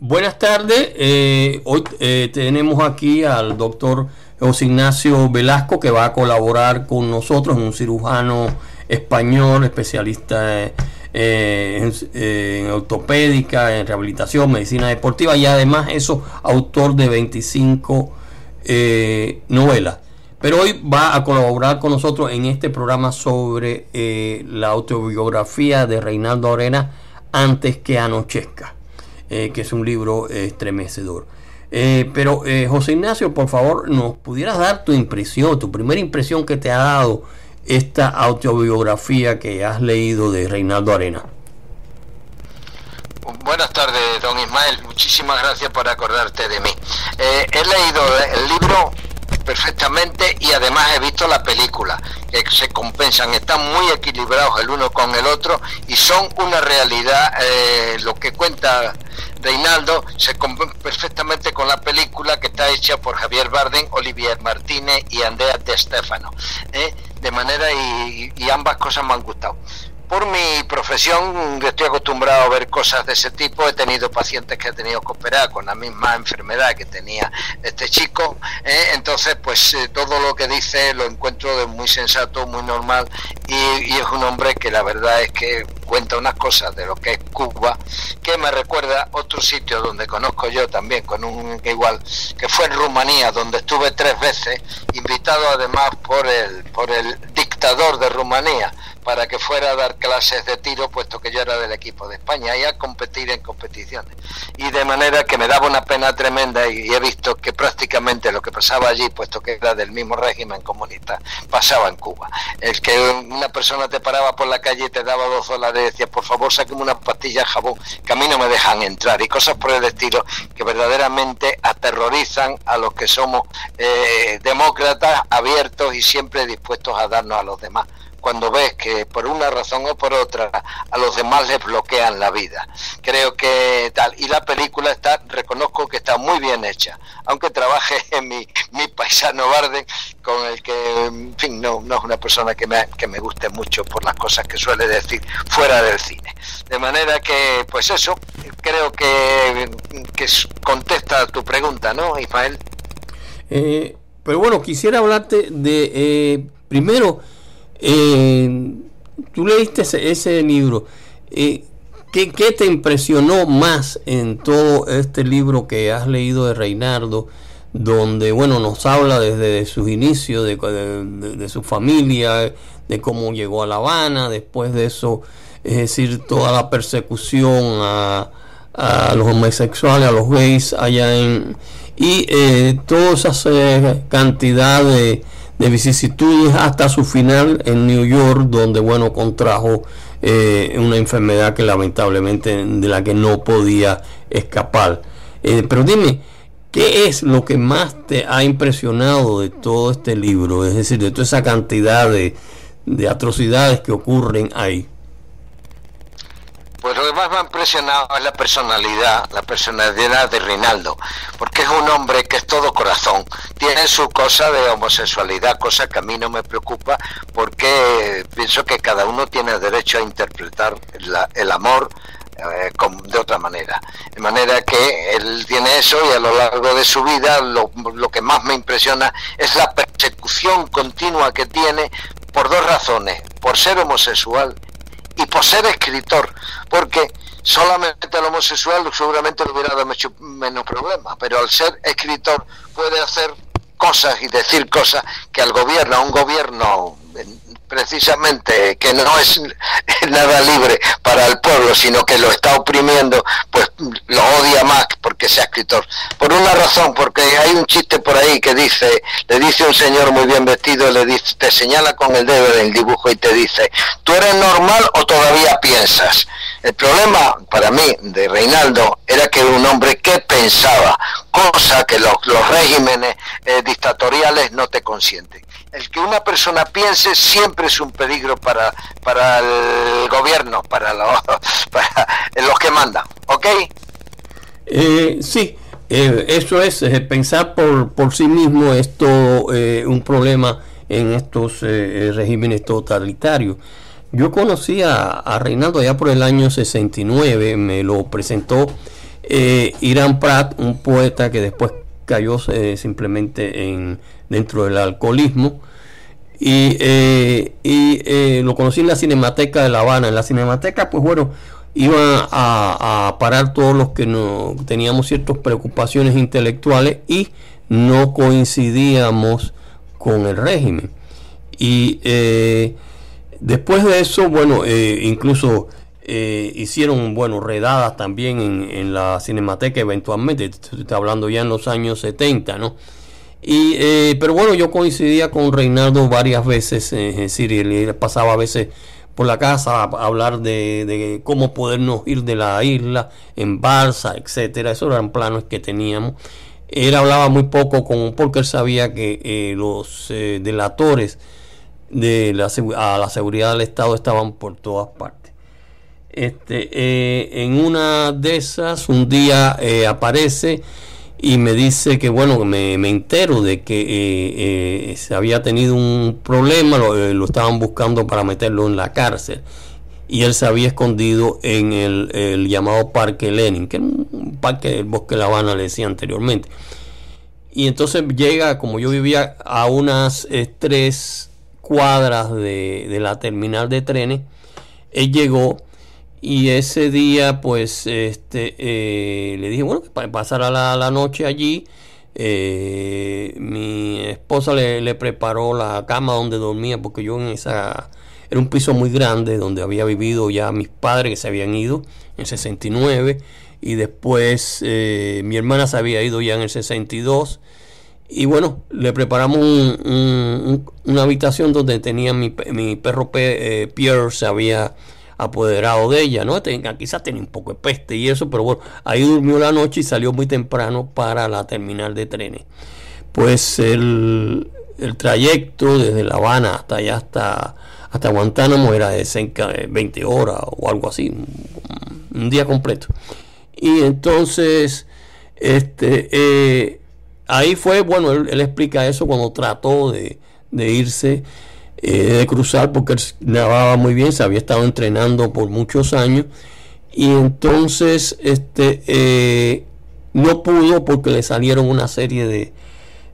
Buenas tardes. Eh, hoy eh, tenemos aquí al doctor José Ignacio Velasco que va a colaborar con nosotros, un cirujano español, especialista eh, en, ortopédica, en rehabilitación, medicina deportiva y además eso, autor de 25 novelas. Pero hoy va a colaborar con nosotros en este programa sobre la autobiografía de Reinaldo Arena antes que anochezca. Eh, que es un libro estremecedor. Eh, pero eh, José Ignacio, por favor, nos pudieras dar tu impresión, tu primera impresión que te ha dado esta autobiografía que has leído de Reinaldo Arena. Buenas tardes, don Ismael. Muchísimas gracias por acordarte de mí. he leído el libro perfectamente y además he visto la película, que se compensan, están muy equilibrados el uno con el otro y son una realidad, eh, lo que cuenta Reinaldo se compensa perfectamente con la película que está hecha por Javier Barden, Olivier Martínez y Andrea De Stefano. ¿eh? De manera y ambas cosas me han gustado por mi profesión estoy acostumbrado a ver cosas de ese tipo. He tenido pacientes que he tenido que operar con la misma enfermedad que tenía este chico. ¿eh? Entonces, pues eh, todo lo que dice lo encuentro de muy sensato, muy normal. Y, es un hombre que la verdad es que cuenta unas cosas de lo que es Cuba que me recuerda otro sitio donde conozco yo también, con un igual, que fue en Rumanía, donde estuve tres veces, invitado además por el, por el dictador de Rumanía para que fuera a dar clases de tiro, puesto que yo era del equipo de España, y a competir en competiciones. Y de manera que me daba una pena tremenda y he visto que prácticamente lo que pasaba allí, puesto que era del mismo régimen comunista, pasaba en Cuba. El que una persona te paraba por la calle y te daba dos dólares decía, por favor, sáqueme una pastilla de jabón, que a mí no me dejan entrar, y cosas por el estilo que verdaderamente aterrorizan a los que somos eh, demócratas, abiertos y siempre dispuestos a darnos a los demás cuando ves que por una razón o por otra a los demás les bloquean la vida. Creo que tal. Y la película está, reconozco que está muy bien hecha, aunque trabaje en mi, mi paisano Barden, con el que, en fin, no, no es una persona que me, que me guste mucho por las cosas que suele decir fuera del cine. De manera que, pues eso, creo que, que contesta tu pregunta, ¿no, Ismael? Eh, pero bueno, quisiera hablarte de, eh, primero, eh, tú leíste ese, libro. Eh, ¿qué, te impresionó más en todo este libro que has leído de Reinaldo? Donde, bueno, nos habla desde sus inicios, de, su familia, de cómo llegó a La Habana, después de eso, es decir, toda la persecución a, los homosexuales, a los gays allá en... Y eh, toda esa cantidad de de vicisitudes hasta su final en New York, donde bueno contrajo eh, una enfermedad que lamentablemente de la que no podía escapar. Eh, pero dime, ¿qué es lo que más te ha impresionado de todo este libro? Es decir, de toda esa cantidad de, de atrocidades que ocurren ahí. Pues lo que más me ha impresionado es la personalidad, la personalidad de Rinaldo, porque es un hombre que es todo corazón, tiene su cosa de homosexualidad, cosa que a mí no me preocupa, porque pienso que cada uno tiene derecho a interpretar el amor eh, de otra manera. De manera que él tiene eso y a lo largo de su vida lo, lo que más me impresiona es la persecución continua que tiene por dos razones, por ser homosexual y por ser escritor, porque solamente el homosexual seguramente le hubiera dado mucho menos problemas, pero al ser escritor puede hacer cosas y decir cosas que al gobierno, a un gobierno precisamente que no es nada libre para el pueblo, sino que lo está oprimiendo, pues lo odia más porque sea escritor. Por una razón, porque hay un chiste por ahí que dice, le dice un señor muy bien vestido, le dice, te señala con el dedo el dibujo y te dice, ¿tú eres normal o todavía piensas? El problema para mí de Reinaldo era que era un hombre que pensaba, cosa que los, regímenes eh, dictatoriales no te consienten el que una persona piense siempre es un peligro para, para el gobierno, para, para los que mandan, ¿ok? Eh, sí, eh, eso es, eh, pensar por, por sí mismo es todo un problema en estos regímenes totalitarios. Yo conocí a, Reinaldo allá por el año 69, me lo presentó eh, Irán Pratt, un poeta que después cayó eh, simplemente en, dentro del alcoholismo. Y, eh, y lo conocí en la Cinemateca de La Habana. En la Cinemateca, pues bueno, iban a, parar todos los que no teníamos ciertas preocupaciones intelectuales y no coincidíamos con el régimen. Y eh, después de eso, bueno, eh, incluso eh, hicieron, bueno, redadas también en, la cinemateca eventualmente, estoy hablando ya en los años 70, ¿no? Y, pero bueno, yo coincidía con Reinaldo varias veces, es decir, él pasaba a veces por la casa a hablar de, cómo podernos ir de la isla en balsa, etcétera. Esos eran planos que teníamos. Él hablaba muy poco con, porque él sabía que eh, los eh, delatores de la, a la seguridad del Estado estaban por todas partes. Este, eh, en una de esas, un día aparece y me dice que bueno, me, me entero de que eh, eh, se había tenido un problema, eh, lo, estaban buscando para meterlo en la cárcel y él se había escondido en el, llamado Parque Lenin, que es un parque del Bosque de La Habana, le decía anteriormente. Y entonces llega, como yo vivía a unas tres cuadras de, la terminal de trenes, él llegó y ese día, pues, este, eh, le dije, bueno, para pasar la, la noche allí. Eh, mi esposa le, preparó la cama donde dormía, porque yo en esa. Era un piso muy grande donde había vivido ya mis padres que se habían ido en 69. Y después eh, mi hermana se había ido ya en el 62. Y bueno, le preparamos una habitación donde tenía mi, mi perro Pierre, se había apoderado de ella, ¿no? quizás tenía un poco de peste y eso, pero bueno, ahí durmió la noche y salió muy temprano para la terminal de trenes. Pues el, trayecto desde La Habana hasta allá, hasta, hasta Guantánamo, era de cerca de 20 horas o algo así, un, día completo. Y entonces, este, eh, ahí fue, bueno, él, explica eso cuando trató de, irse eh, de cruzar porque él nadaba muy bien, se había estado entrenando por muchos años. Y entonces este eh, no pudo porque le salieron una serie de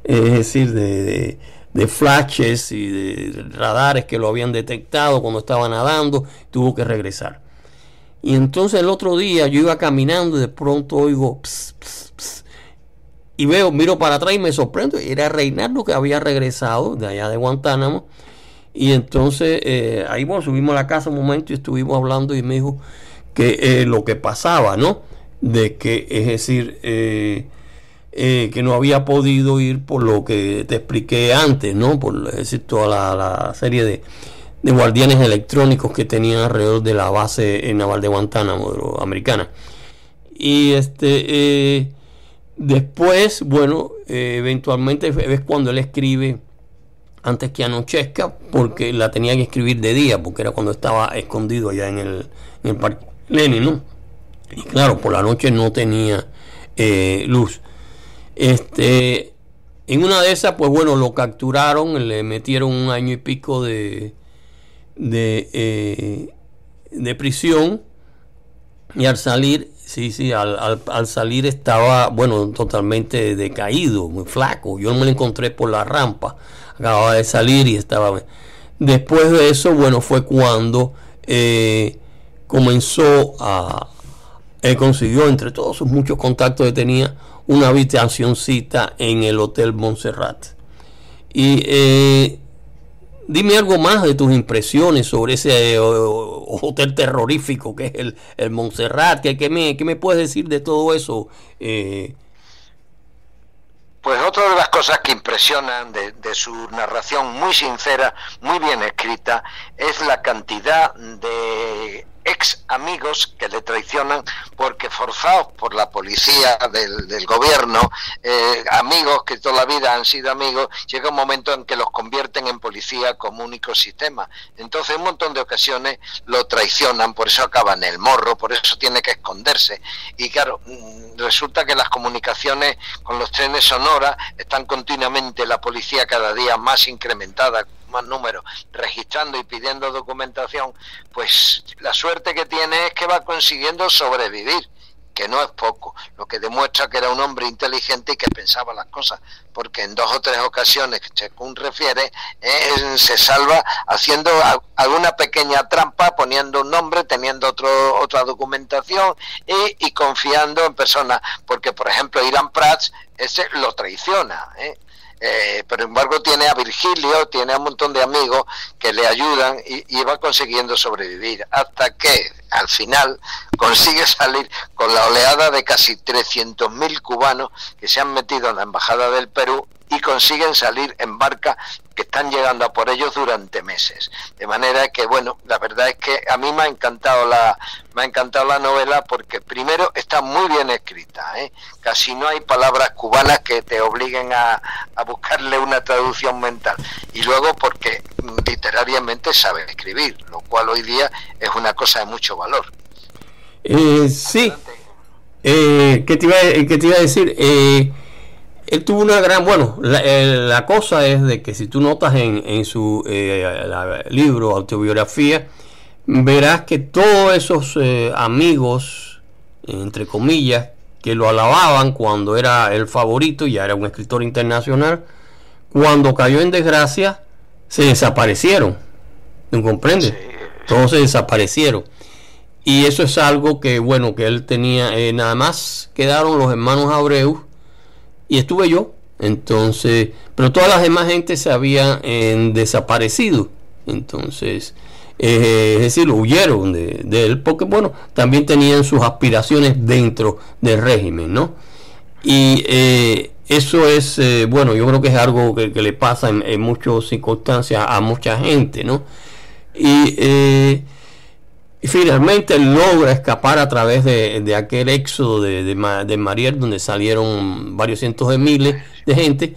es decir de, de, flashes y de radares que lo habían detectado cuando estaba nadando tuvo que regresar. Y entonces el otro día yo iba caminando y de pronto oigo y veo miro para atrás y me sorprendo era Reinaldo que había regresado de allá de Guantánamo y entonces eh, ahí bueno, subimos a la casa un momento y estuvimos hablando y me dijo que eh, lo que pasaba, ¿no? De que, es decir, eh, que no había podido ir por lo que te expliqué antes, ¿no? Por es decir, toda la, serie de, de, guardianes electrónicos que tenían alrededor de la base naval de Guantánamo, americana. Y este, después, bueno, eventualmente es cuando él escribe antes que anochezca, porque la tenía que escribir de día, porque era cuando estaba escondido allá en el, en el Parque Lenin, ¿no? Y claro, por la noche no tenía eh, luz. Este, en una de esas, pues bueno, lo capturaron, le metieron un año y pico de, de, eh, de prisión y al salir, sí, sí, al, al, al, salir estaba, bueno, totalmente decaído, muy flaco. Yo me lo encontré por la rampa acababa de salir y estaba... Después de eso, bueno, fue cuando eh, comenzó a... Él consiguió, entre todos sus muchos contactos que tenía, una habitacióncita en el Hotel Montserrat. Y eh, dime algo más de tus impresiones sobre ese eh, hotel terrorífico que es el, el Montserrat. ¿Qué, me, ¿Qué, me, puedes decir de todo eso? Eh, pues otra de las cosas que impresionan de, de, su narración muy sincera, muy bien escrita, es la cantidad de ex amigos que le traicionan porque forzados por la policía del, gobierno, eh, amigos que toda la vida han sido amigos, llega un momento en que los convierten en policía como único sistema. Entonces, un montón de ocasiones lo traicionan, por eso acaba en el morro, por eso tiene que esconderse. Y claro, mm, resulta que las comunicaciones con los trenes sonoras están continuamente la policía cada día más incrementada más números, registrando y pidiendo documentación, pues la suerte que tiene es que va consiguiendo sobrevivir que no es poco, lo que demuestra que era un hombre inteligente y que pensaba las cosas, porque en dos o tres ocasiones, según refiere, eh, se salva haciendo alguna pequeña trampa, poniendo un nombre, teniendo otro, otra documentación y, y confiando en personas, porque por ejemplo Irán Prats ese lo traiciona, ¿eh? Eh, pero embargo tiene a Virgilio, tiene a un montón de amigos que le ayudan y, va consiguiendo sobrevivir hasta que al final consigue salir con la oleada de casi 300.000 cubanos que se han metido en la Embajada del Perú y consiguen salir en barca que están llegando a por ellos durante meses. De manera que, bueno, la verdad es que a mí me ha encantado la, me ha encantado la novela porque primero está muy bien escrita, ¿eh? casi no hay palabras cubanas que te obliguen a, a buscarle una traducción mental. Y luego porque literariamente sabe escribir, lo cual hoy día es una cosa de mucho valor. Eh, sí. Eh, ¿qué, te iba, ¿Qué te iba a decir? Eh, él tuvo una gran, bueno, la, cosa es de que si tú notas en, su eh, libro, autobiografía, verás que todos esos eh, amigos, entre comillas, que lo alababan cuando era el favorito, ya era un escritor internacional, cuando cayó en desgracia, se desaparecieron. ¿Me comprendes? Todos se desaparecieron. Y eso es algo que, bueno, que él tenía, eh, nada más quedaron los hermanos Abreu, y estuve yo. Entonces, pero todas las demás gente se habían eh, desaparecido. Entonces, eh, es decir, huyeron de, él porque, bueno, también tenían sus aspiraciones dentro del régimen, ¿no? Y eh, eso es, bueno, yo creo que es algo que, le pasa en, muchas circunstancias a mucha gente, ¿no? Y y finalmente logra escapar a través de, aquel éxodo de, de, Mariel, donde salieron varios cientos de miles de gente.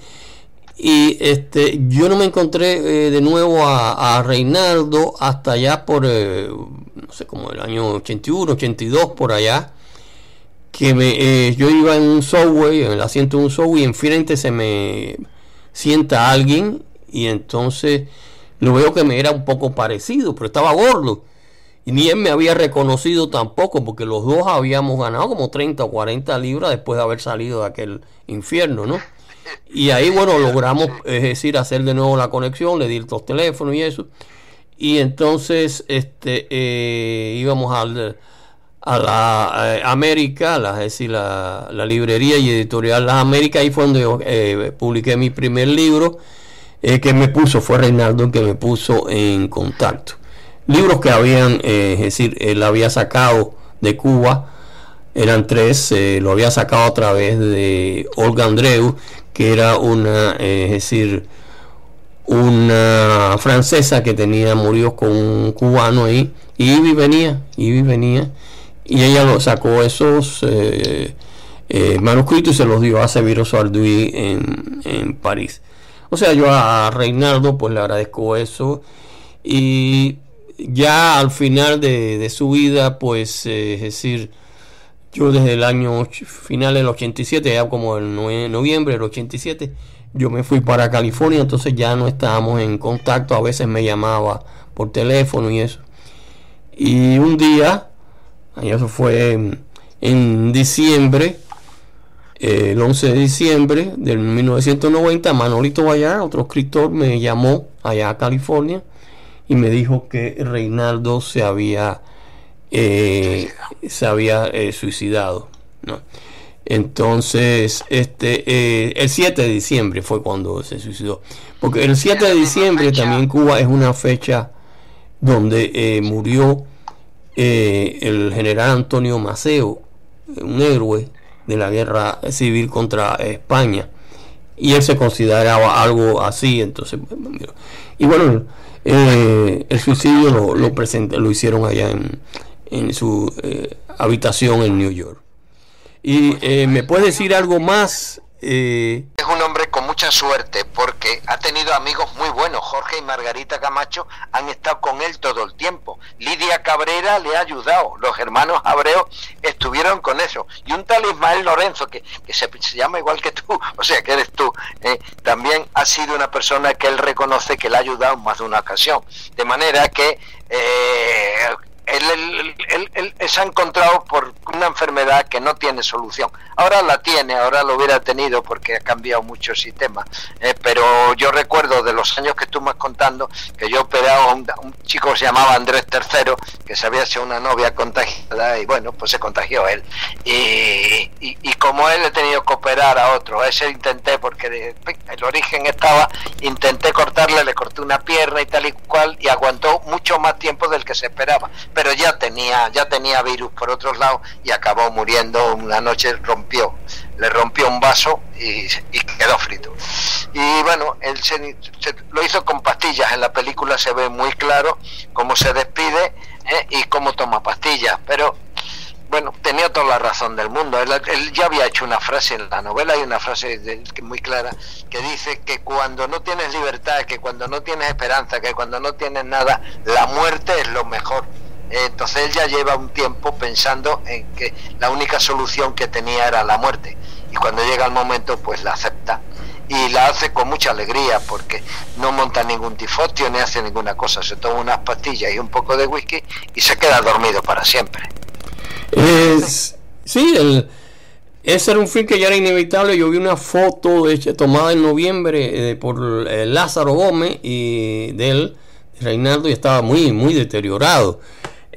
Y este, yo no me encontré eh, de nuevo a, Reinaldo hasta allá por, eh, no sé, como el año 81, 82, por allá. Que me, eh, yo iba en un subway, en el asiento de un subway, y enfrente se me sienta alguien. Y entonces lo veo que me era un poco parecido, pero estaba gordo. Ni él me había reconocido tampoco, porque los dos habíamos ganado como 30 o 40 libras después de haber salido de aquel infierno, ¿no? Y ahí, bueno, logramos, es decir, hacer de nuevo la conexión, le di los teléfonos y eso. Y entonces, este, eh, íbamos al, a la eh, América, la, es decir, la, librería y editorial La América, ahí fue donde yo eh, publiqué mi primer libro, que me puso, fue Reinaldo el que me puso en contacto libros que habían, eh, es decir, él había sacado de Cuba, eran tres, eh, lo había sacado a través de Olga Andreu, que era una, eh, es decir, una francesa que tenía, murió con un cubano ahí, y Ivy venía, venía, y ella lo sacó esos manuscritos y se los dio a Severo Sarduy en, en París. O sea, yo a Reinaldo pues le agradezco eso y ya al final de, su vida, pues, eh, es decir, yo desde el año final del 87, ya como el noviembre del 87, yo me fui para California, entonces ya no estábamos en contacto, a veces me llamaba por teléfono y eso. Y un día, eso fue en, diciembre, el 11 de diciembre del 1990, Manolito Vallar, otro escritor, me llamó allá a California y me dijo que Reinaldo se había eh, se había eh, suicidado ¿no? entonces este eh, el 7 de diciembre fue cuando se suicidó. Porque el 7 de diciembre también Cuba es una fecha donde murió el general Antonio Maceo un héroe de la guerra civil contra España y él se consideraba algo así entonces y bueno eh, el suicidio lo, lo, lo hicieron allá en, en su eh, habitación en New York. Y eh, me puede decir algo más. Es un hombre con mucha suerte porque ha tenido amigos muy buenos. Jorge y Margarita Camacho han estado con él todo el tiempo. Lidia Cabrera le ha ayudado. Los hermanos Abreu estuvieron con eso. Y un tal Ismael Lorenzo, que, se, llama igual que tú, o sea, que eres tú, eh, también ha sido una persona que él reconoce que le ha ayudado en más de una ocasión. De manera que eh, él, él, se ha encontrado por una enfermedad que no tiene solución. Ahora la tiene, ahora lo hubiera tenido porque ha cambiado mucho el sistema. Eh, pero yo recuerdo de los años que tú me has contando que yo operaba a un, chico que se llamaba Andrés III, que se había hecho una novia contagiada y bueno, pues se contagió él. Y, y, como él he tenido que operar a otro, ese intenté porque el origen estaba, intenté cortarle, le corté una pierna y tal y cual y aguantó mucho más tiempo del que se esperaba pero ya tenía, ya tenía virus por otros lados y acabó muriendo una noche, rompió, le rompió un vaso y, quedó frito. Y bueno, él se, lo hizo con pastillas, en la película se ve muy claro cómo se despide ¿eh? y cómo toma pastillas, pero bueno, tenía toda la razón del mundo. Él, ya había hecho una frase en la novela, hay una frase muy clara que dice que cuando no tienes libertad, que cuando no tienes esperanza, que cuando no tienes nada, la muerte es lo mejor. Entonces él ya lleva un tiempo pensando en que la única solución que tenía era la muerte. Y cuando llega el momento, pues la acepta. Y la hace con mucha alegría porque no monta ningún tifotio ni hace ninguna cosa. Se toma unas pastillas y un poco de whisky y se queda dormido para siempre. Es, sí, el, ese era un film que ya era inevitable. Yo vi una foto de, tomada en noviembre eh, por eh, Lázaro Gómez y de él, Reinaldo, y estaba muy, muy deteriorado.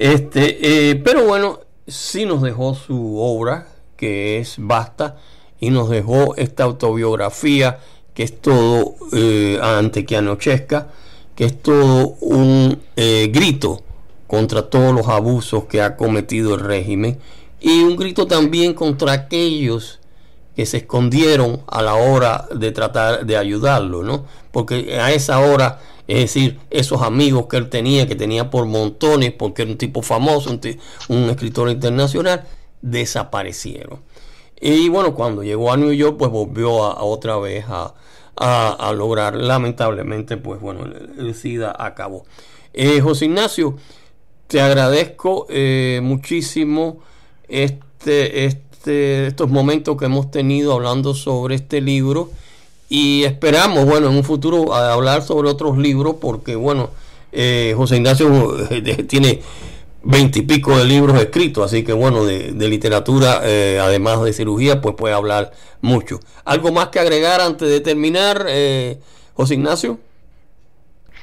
Este, eh, pero bueno, sí nos dejó su obra, que es Basta, y nos dejó esta autobiografía, que es todo, eh, ante que anochezca, que es todo un eh, grito contra todos los abusos que ha cometido el régimen, y un grito también contra aquellos que se escondieron a la hora de tratar de ayudarlo, ¿no? Porque a esa hora es decir, esos amigos que él tenía, que tenía por montones, porque era un tipo famoso, un, escritor internacional, desaparecieron. Y bueno, cuando llegó a New York, pues volvió a, otra vez a, lograr. Lamentablemente, pues bueno, el, SIDA acabó. Eh, José Ignacio, te agradezco eh, muchísimo este, este, estos momentos que hemos tenido hablando sobre este libro y esperamos, bueno, en un futuro hablar sobre otros libros, porque, bueno, eh, José Ignacio eh, tiene veintipico de libros escritos, así que, bueno, de, literatura, eh, además de cirugía, pues puede hablar mucho. ¿Algo más que agregar antes de terminar, José Ignacio?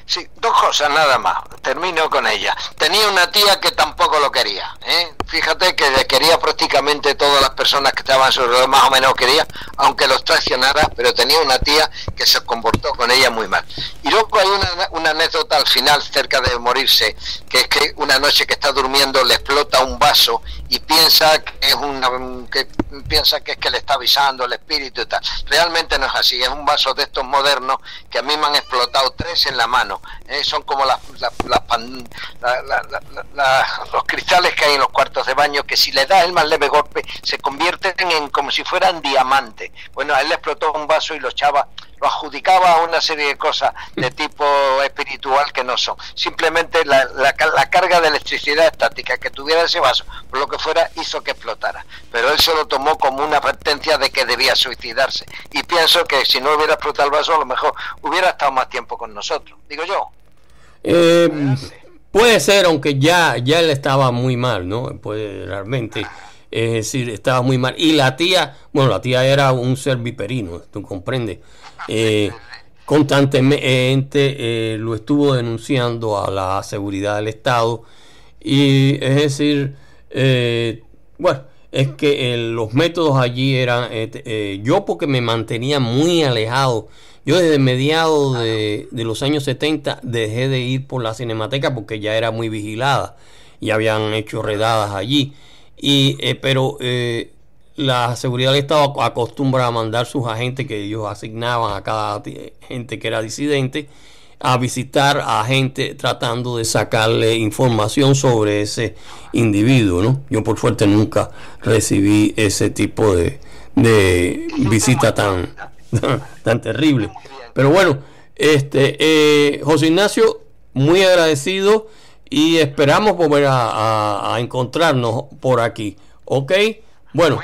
Sí, dos cosas nada más. Termino con ella. Tenía una tía que tampoco lo quería. ¿eh? Fíjate que le quería prácticamente todas las personas que estaban sobre más o menos quería, aunque los traicionara, pero tenía una tía que se comportó con ella muy mal. Y luego hay una, anécdota al final, cerca de morirse, que es que una noche que está durmiendo le explota un vaso y piensa que piensa que es que le está avisando el espíritu y tal. Realmente no es así, es un vaso de estos modernos que a mí me han explotado tres en la mano ¿eh? son como las, los cristales que hay en los cuartos de baño que si le da el más leve golpe se convierten en como si fueran diamantes. Bueno, a él le explotó un vaso y lo echaba, lo adjudicaba a una serie de cosas de tipo espiritual que no son. Simplemente la, la, carga de electricidad estática que tuviera ese vaso, por lo que fuera, hizo que explotara. Pero él se lo tomó como una advertencia de que debía suicidarse. Y pienso que si no hubiera explotado el vaso, a lo mejor hubiera estado más tiempo con nosotros. Digo yo. Eh, puede ser, aunque ya, ya él estaba muy mal, ¿no? Puede realmente. Es decir, estaba muy mal. Y la tía, bueno, la tía era un ser viperino, tú comprendes. Eh, constantemente eh, lo estuvo denunciando a la seguridad del Estado. Y es decir, eh, bueno, es que los métodos allí eran, yo porque me mantenía muy alejado, yo desde mediados de, de, los años 70 dejé de ir por la cinemateca porque ya era muy vigilada y habían hecho redadas allí. Y, pero la seguridad del Estado acostumbra a mandar sus agentes que ellos asignaban a cada gente que era disidente a visitar a gente tratando de sacarle información sobre ese individuo, ¿no? Yo por suerte nunca recibí ese tipo de, de visita tan tan terrible. Pero bueno, este eh, José Ignacio, muy agradecido y esperamos volver a, encontrarnos por aquí. ¿Ok? Bueno,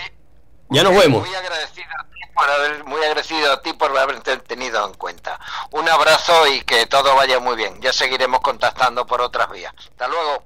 ya nos vemos. Muy agradecido a ti por haber, muy agradecido a ti por haberte tenido en cuenta. Un abrazo y que todo vaya muy bien. Ya seguiremos contactando por otras vías. Hasta luego.